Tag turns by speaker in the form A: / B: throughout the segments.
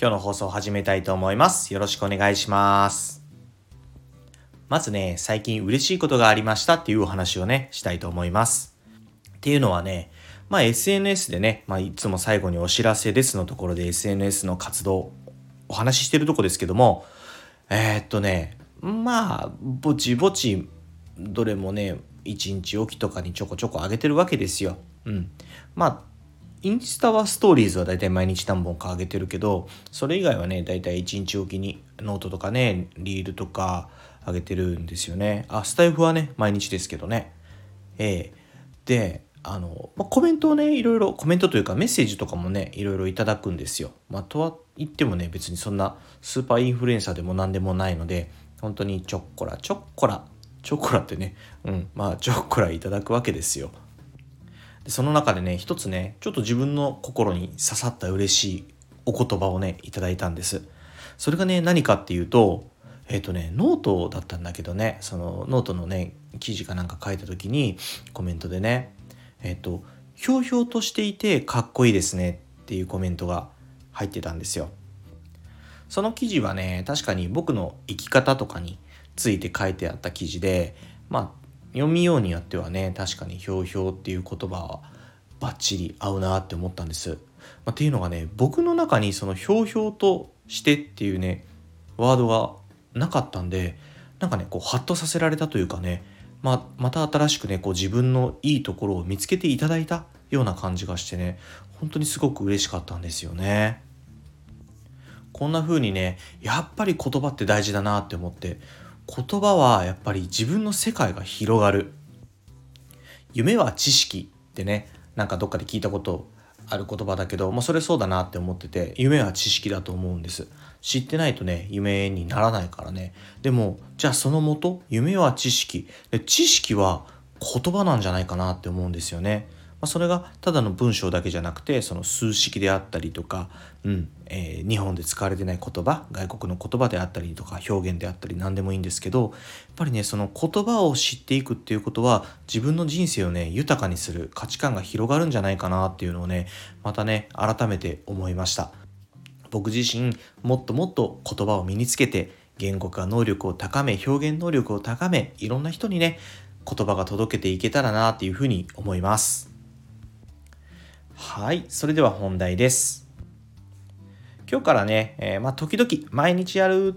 A: 今日の放送を始めたいと思いますよろしくお願いしますまずね最近嬉しいことがありましたっていうお話をねしたいと思いますっていうのはねまあ SNS でね、まあいつも最後にお知らせですのところで SNS の活動お話ししてるとこですけども、えー、っとね、まあ、ぼちぼち、どれもね、1日おきとかにちょこちょこ上げてるわけですよ。うん。まあ、インスタはストーリーズはだいたい毎日何本か上げてるけど、それ以外はね、だいたい1日おきにノートとかね、リールとか上げてるんですよね。あ、スタイフはね、毎日ですけどね。ええー、で、あの、まあ、コメントをね、いろいろ、コメントというかメッセージとかもね、いろいろいただくんですよ。まあ、とは言ってもね、別にそんなスーパーインフルエンサーでも何でもないので、本当にちょっこら、ちょっこら、ちょっこらってね、うん、まあ、ちょっこらいただくわけですよ。でその中でね、一つね、ちょっと自分の心に刺さった嬉しいお言葉をね、いただいたんです。それがね、何かっていうと、えっ、ー、とね、ノートだったんだけどね、そのノートのね、記事かなんか書いた時にコメントでね、えっと、ひょうひょうとしていてかっこいいですねっていうコメントが入ってたんですよ。その記事はね、確かに僕の生き方とかについて書いてあった記事で、まあ、読みようによってはね、確かにひょうひょうっていう言葉はバッチリ合うなって思ったんです。まあ、っていうのがね、僕の中にそのひょうひょうとしてっていうね、ワードがなかったんで、なんかね、こう、ハッとさせられたというかね、ままた新しくねこう自分のいいところを見つけていただいたような感じがしてね本当にすごく嬉しかったんですよね。こんな風にねやっぱり言葉って大事だなって思って言葉はやっぱり自分の世界が広がる。夢は知識ってねなんかどっかで聞いたことある言葉だけど、まあ、それそうだなって思ってて夢は知識だと思うんです。知ってないとね夢にならないからね。でもじゃあそのもと夢は知識。で知識は言葉なんじゃないかなって思うんですよね。まあ、それがただの文章だけじゃなくてその数式であったりとか、うんえー、日本で使われてない言葉外国の言葉であったりとか表現であったり何でもいいんですけどやっぱりねその言葉を知っていくっていうことは自分の人生をね豊かにする価値観が広がるんじゃないかなっていうのをねまたね改めて思いました僕自身もっともっと言葉を身につけて言語化能力を高め表現能力を高めいろんな人にね言葉が届けていけたらなっていうふうに思います。はい、それでは本題です。今日からね、えー、まあ、時々毎日やる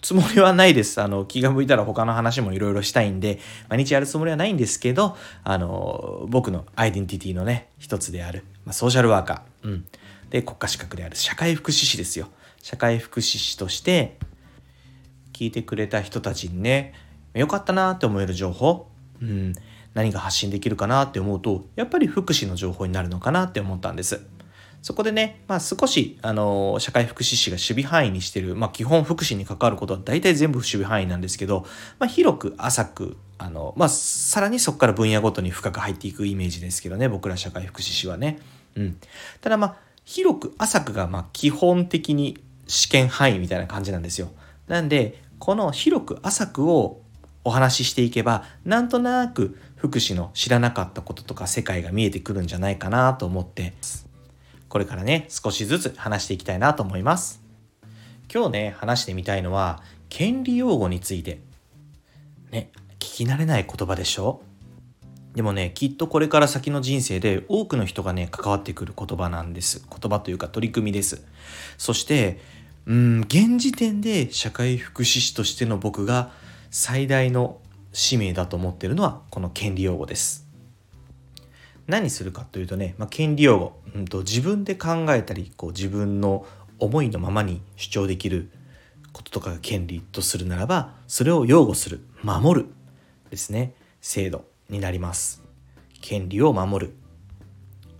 A: つもりはないです。あの、気が向いたら他の話もいろいろしたいんで、毎日やるつもりはないんですけど、あの、僕のアイデンティティのね、一つである、まあ、ソーシャルワーカー、うん。で、国家資格である社会福祉士ですよ。社会福祉士として、聞いてくれた人たちにね、よかったなって思える情報、うん。何が発信できるかなって思うとやっぱり福祉の情報になるのかなって思ったんです。そこでね、まあ、少し、あの、社会福祉士が守備範囲にしてる、まあ、基本福祉に関わることは大体全部守備範囲なんですけど、まあ、広く浅く、あの、まあ、さらにそこから分野ごとに深く入っていくイメージですけどね、僕ら社会福祉士はね。うん。ただまあ、広く浅くが、まあ、基本的に試験範囲みたいな感じなんですよ。なんで、この広く浅くをお話ししていけば、なんとなく福祉の知らなかったこととか世界が見えてくるんじゃないかなと思って、これからね、少しずつ話していきたいなと思います。今日ね、話してみたいのは、権利用語について。ね、聞き慣れない言葉でしょ？でもね、きっとこれから先の人生で多くの人がね、関わってくる言葉なんです。言葉というか取り組みです。そして、うん、現時点で社会福祉士としての僕が最大の使命だと思ってるのはこの権利用語です。何するかというとね、まあ、権利用語、うんと、自分で考えたりこう自分の思いのままに主張できることとかが権利とするならばそれを擁護する守るですね制度になります権利を守る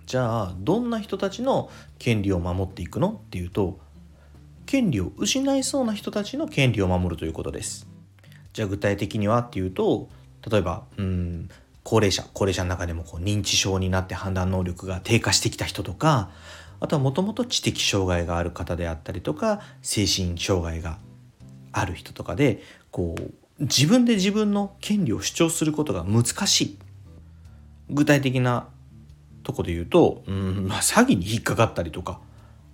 A: じゃあどんな人たちの権利を守っていくのっていうと権利を失いそうな人たちの権利を守るということです。じゃあ具体的にはっていうと例えばうん高齢者高齢者の中でもこう認知症になって判断能力が低下してきた人とかあとはもともと知的障害がある方であったりとか精神障害がある人とかでこう自分で自分の権利を主張することが難しい。具体的なとこで言うとうん、まあ、詐欺に引っかかったりとか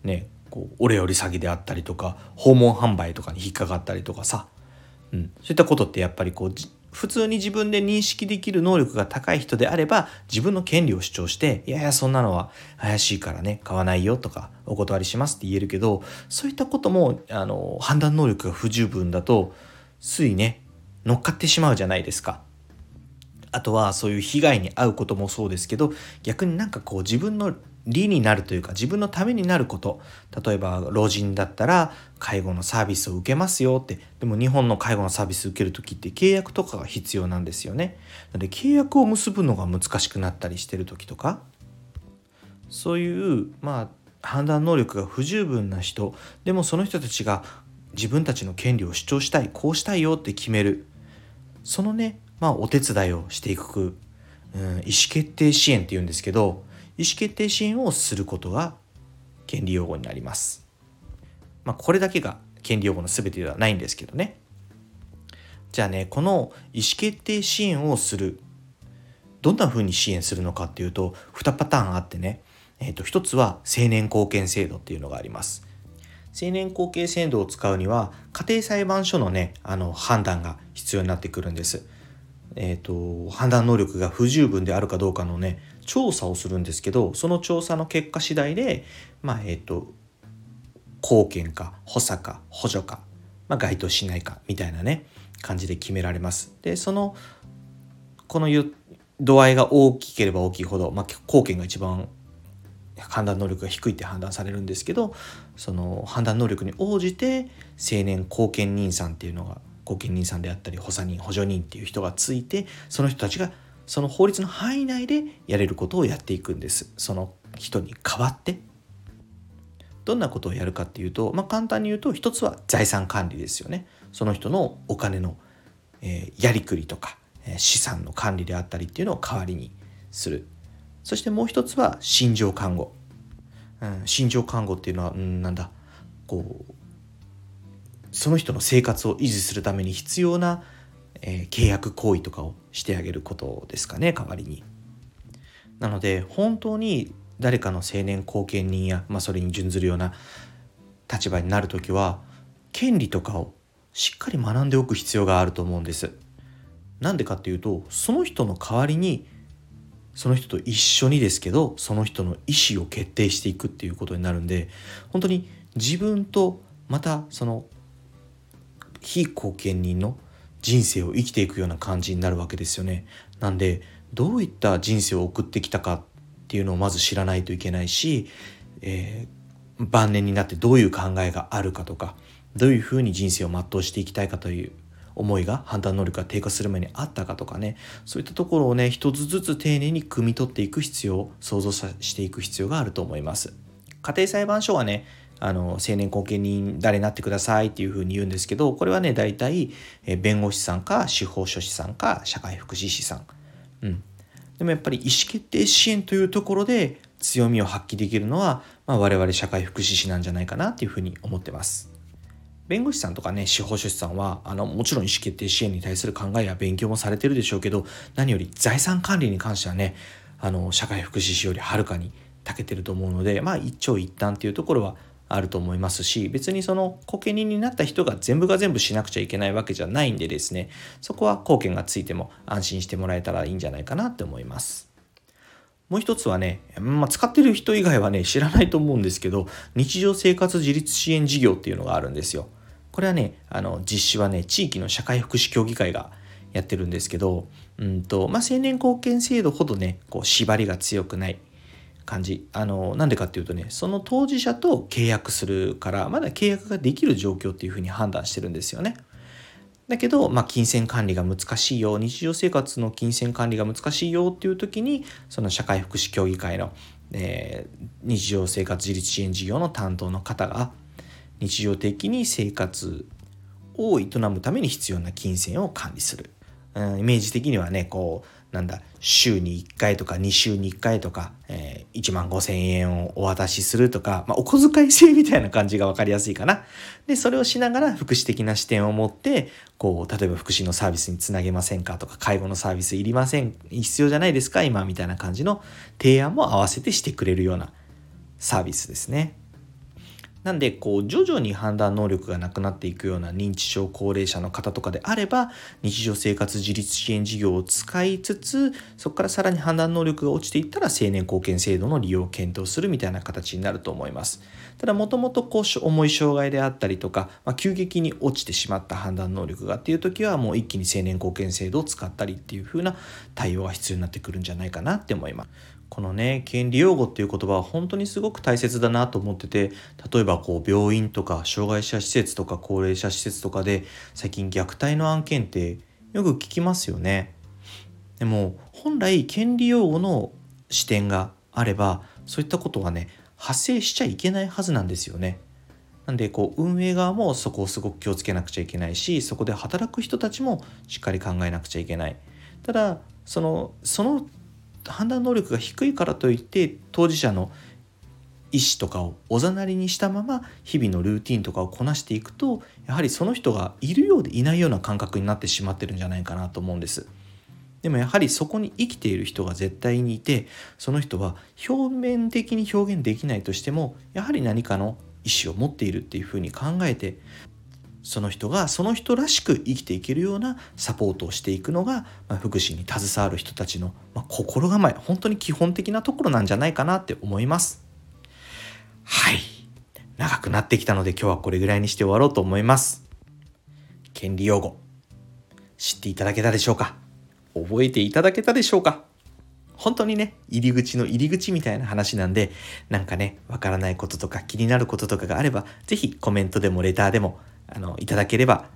A: ねこう俺より詐欺であったりとか訪問販売とかに引っかかったりとかさ、うん、そういったことってやっぱりこう普通に自分で認識できる能力が高い人であれば自分の権利を主張していやいやそんなのは怪しいからね買わないよとかお断りしますって言えるけどそういったこともあの判断能力が不十分だとついね乗っかってしまうじゃないですか。あとはそういう被害に遭うこともそうですけど逆になんかこう自分の利になるというか自分のためになること。例えば老人だったら介護のサービスを受けますよって。でも日本の介護のサービス受ける時って契約とかが必要なんですよね。なので契約を結ぶのが難しくなったりしてる時とか。そういうまあ判断能力が不十分な人。でもその人たちが自分たちの権利を主張したいこうしたいよって決める。そのねまあお手伝いをしていく、うん、意思決定支援っていうんですけど意思決定支援をすることが権利用語になります。まあ、これだけが権利用語の全てではないんですけどね。じゃあね、この意思決定支援をする。どんな風に支援するのかっていうと、2パターンあってね、えっ、ー、と、1つは青年貢献制度っていうのがあります。青年後継制度を使うには家庭裁判所のねあの判断が必要になってくるんです。えーと判断能力が不十分であるかどうかのね調査をするんですけどその調査の結果次第でまあえっ、ー、と貢献か補佐か補助か、まあ、該当しないかみたいなね感じで決められます。でそのこの度合いが大きければ大きいほど、まあ、貢献が一番判断能力が低いって判断されるんですけどその判断能力に応じて青年後見人さんっていうのが後見人さんであったり補佐人補助人っていう人がついてその人たちがその法律の範囲内でやれることをやっていくんです。その人に代わって。どんなことをやるかっていうと、まあ、簡単に言うと一つは財産管理ですよね。その人のお金の、えー、やりくりとか、えー、資産の管理であったりっていうのを代わりにする。そしてもう一つは心情看護、うん、心情看護っていうのは、うん、なんだ。こうその人の生活を維持するために必要なえー、契約行為とかをしてあげることですかね代わりに。なので本当に誰かの青年後見人や、まあ、それに準ずるような立場になる時は権利とかをしっかり学んでおく必要があると思うんです。なんでかっていうとその人の代わりにその人と一緒にですけどその人の意思を決定していくっていうことになるんで本当に自分とまたその非後見人の人生を生きていくような感じになるわけですよね。なんでどういった人生を送ってきたかっていうのをまず知らないといけないし、えー、晩年になってどういう考えがあるかとかどういうふうに人生を全うしていきたいかという思いが判断能力が低下する前にあったかとかねそういったところをね一つずつ丁寧に汲み取っていく必要想像していく必要があると思います。家庭裁判所はねあの青年後見人誰になってくださいっていうふうに言うんですけどこれはね大体弁護士さんか司法書士さんか社会福祉士さん、うん、でもやっぱり意思決定支援というところで強みを発揮できるのは、まあ、我々社会福祉士なんじゃないかなっていうふうに思ってます。弁護士さんとかね司法書士さんはあのもちろん意思決定支援に対する考えや勉強もされてるでしょうけど何より財産管理に関してはねあの社会福祉士よりはるかに長けてると思うのでまあ一長一短っていうところはあると思いますし別にその後見人になった人が全部が全部しなくちゃいけないわけじゃないんでですねそこは貢献がついても安心してもらえたらいいんじゃないかなって思います。もう一つはね、まあ、使ってる人以外はね知らないと思うんですけど日常生活自立支援事業っていうのがあるんですよ。これはねあの実施はね地域の社会福祉協議会がやってるんですけど、うんとまあ、青年貢献制度ほどねこう縛りが強くない感じあのなんでかっていうとねその当事者と契約するからまだ契約ができる状況っていうふうに判断してるんですよね。だけど、まあ、金銭管理が難しいよ日常生活の金銭管理が難しいよっていう時にその社会福祉協議会の、えー、日常生活自立支援事業の担当の方が日常的に生活を営むために必要な金銭を管理する。うん、イメージ的にはね、こう、なんだ、週に1回とか2週に1回とか、えー、1万5千円をお渡しするとか、まあ、お小遣い制みたいな感じが分かりやすいかな。で、それをしながら福祉的な視点を持って、こう、例えば福祉のサービスにつなげませんかとか、介護のサービスいりません、必要じゃないですか今みたいな感じの提案も合わせてしてくれるようなサービスですね。なんでこう徐々に判断能力がなくなっていくような認知症高齢者の方とかであれば日常生活自立支援事業を使いつつそこからさらに判断能力が落ちていったら成年後見制度の利用を検討するみたいな形になると思います。ただもともと重い障害であったりとか、まあ、急激に落ちてしまった判断能力がっていう時はもう一気に成年後見制度を使ったりっていう風な対応が必要になってくるんじゃないかなって思います。このね権利擁護っていう言葉は本当にすごく大切だなと思ってて例えばこう病院とか障害者施設とか高齢者施設とかで最近虐待の案件ってよく聞きますよね。でも本来権利擁護の視点があればそういったことはね発生しちゃいけないはずなんですよね。なんでこう運営側もそこをすごく気をつけなくちゃいけないしそこで働く人たちもしっかり考えなくちゃいけない。ただそのその判断能力が低いからといって当事者の意思とかをおざなりにしたまま日々のルーティンとかをこなしていくとやはりその人がいるようでいないような感覚になってしまってるんじゃないかなと思うんです。でもやはりそこに生きている人が絶対にいてその人は表面的に表現できないとしてもやはり何かの意思を持っているっていうふうに考えてその人がその人らしく生きていけるようなサポートをしていくのが、まあ、福祉に携わる人たちの、まあ、心構え本当に基本的なところなんじゃないかなって思います。はい。長くなってきたので今日はこれぐらいにして終わろうと思います。権利用語。知っていただけたでしょうか？覚えていただけたでしょうか？本当にね、入り口の入り口みたいな話なんで、なんかね、わからないこととか気になることとかがあれば、ぜひコメントでもレターでもあの、いただければ、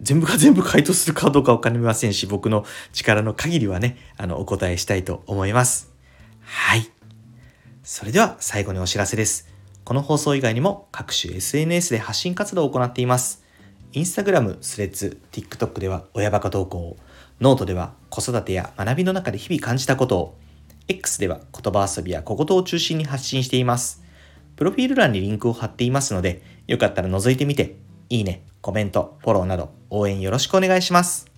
A: 全部が全部回答するかどうかわかりませんし、僕の力の限りはね、あの、お答えしたいと思います。はい。それでは最後にお知らせです。この放送以外にも各種 SNS で発信活動を行っています。インスタグラム、スレッズ、TikTok では親バカ投稿ノートでは子育てや学びの中で日々感じたことを、X では言葉遊びや小言を中心に発信しています。プロフィール欄にリンクを貼っていますので、よかったら覗いてみていいね、コメント、フォローなど応援よろしくお願いします。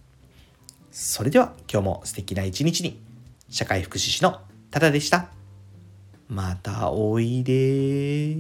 A: それでは今日も素敵な一日に、社会福祉士のタダでした。またおいで